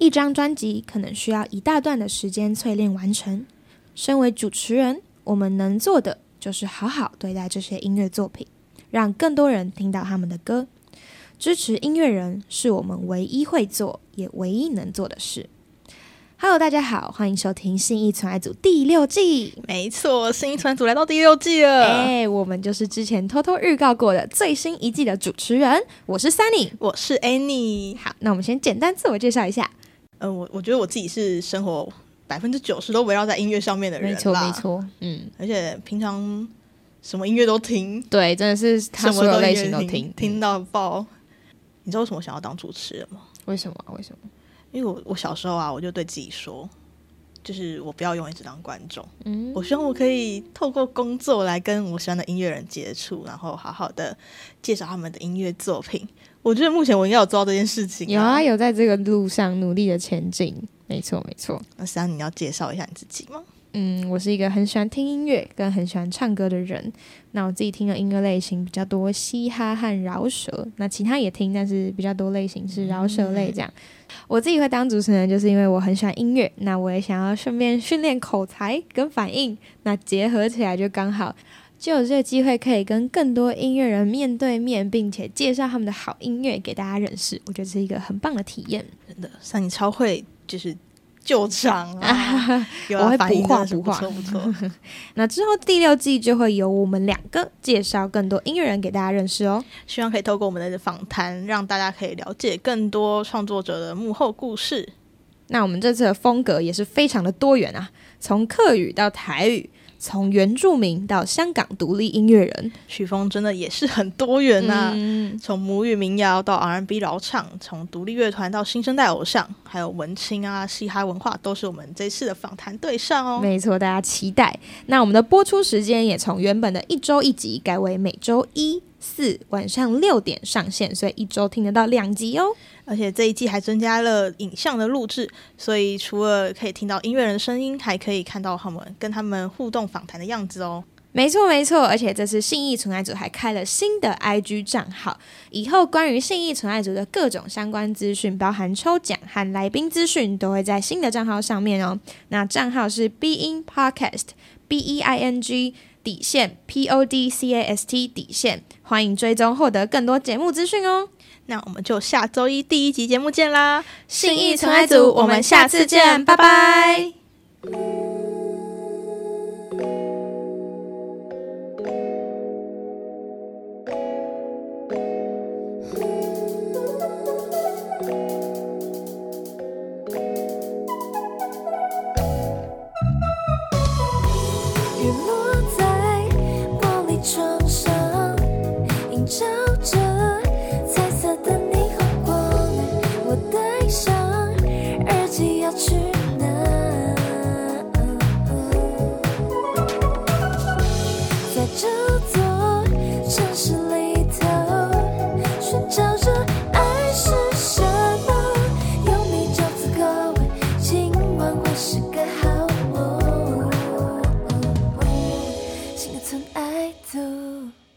一张专辑可能需要一大段的时间淬炼完成。身为主持人，我们能做的就是好好对待这些音乐作品，让更多人听到他们的歌。支持音乐人是我们唯一会做也唯一能做的事。Hello，大家好，欢迎收听信义存爱组第六季。没错，新一团组来到第六季了。哎、我们就是之前偷偷预告过的最新一季的主持人，我是 Sunny。我是 Annie。好，那我们先简单自我介绍一下。呃，我我觉得我自己是生活百分之九十都围绕在音乐上面的人没错，啦没，错，嗯，而且平常什么音乐都听，对，真的是他什么所有类型都听，听到爆。你知道为什么想要当主持人吗？为什么？为什么？因为我我小时候啊，我就对自己说，就是我不要永远只当观众，嗯，我希望我可以透过工作来跟我喜欢的音乐人接触，然后好好的介绍他们的音乐作品。我觉得目前我应该有做到这件事情、有啊，。有在这个路上努力的前进，没错，没错。那三，你要介绍一下你自己吗？嗯，我是一个很喜欢听音乐跟很喜欢唱歌的人。那我自己听的音乐类型比较多，嘻哈和饶舌。那其他也听，但是比较多类型是饶舌类这样。我自己会当主持人，就是因为我很喜欢音乐，那我也想要顺便训练口才跟反应，那结合起来就刚好。就有这个机会可以跟更多音乐人面对面，并且介绍他们的好音乐给大家认识，我觉得是一个很棒的体验。真的，三你超会就是救场啊，有啊我会不错不错。那之后第六季就会由我们两个介绍更多音乐人给大家认识哦。希望可以透过我们的访谈，让大家可以了解更多创作者的幕后故事。那我们这次的风格也是非常的多元啊，从客语到台语，从原住民到香港独立音乐人，曲风真的也是很多元呐、嗯，从母语民谣到 R&B 饶唱，从独立乐团到新生代偶像，还有文青啊、嘻哈文化，都是我们这次的访谈对象哦。没错，大家期待。那我们的播出时间也从原本的一周一集改为每周一四晚上六点上线，所以一周听得到两集哦。而且这一季还增加了影像的录制，所以除了可以听到音乐人的声音，还可以看到他们跟他们互动访谈的样子哦。没错，没错，而且这次信义纯爱组还开了新的 IG 账号，以后关于信义纯爱组的各种相关资讯，包含抽奖和来宾资讯，都会在新的账号上面哦。那账号是 Be In Podcast B E I N G 底线 P O D C A S T 底线，欢迎追踪获得更多节目资讯哦。那我们就下周一第一集节目见啦！信义存爱组，我们下次见，拜拜。也曾爱读。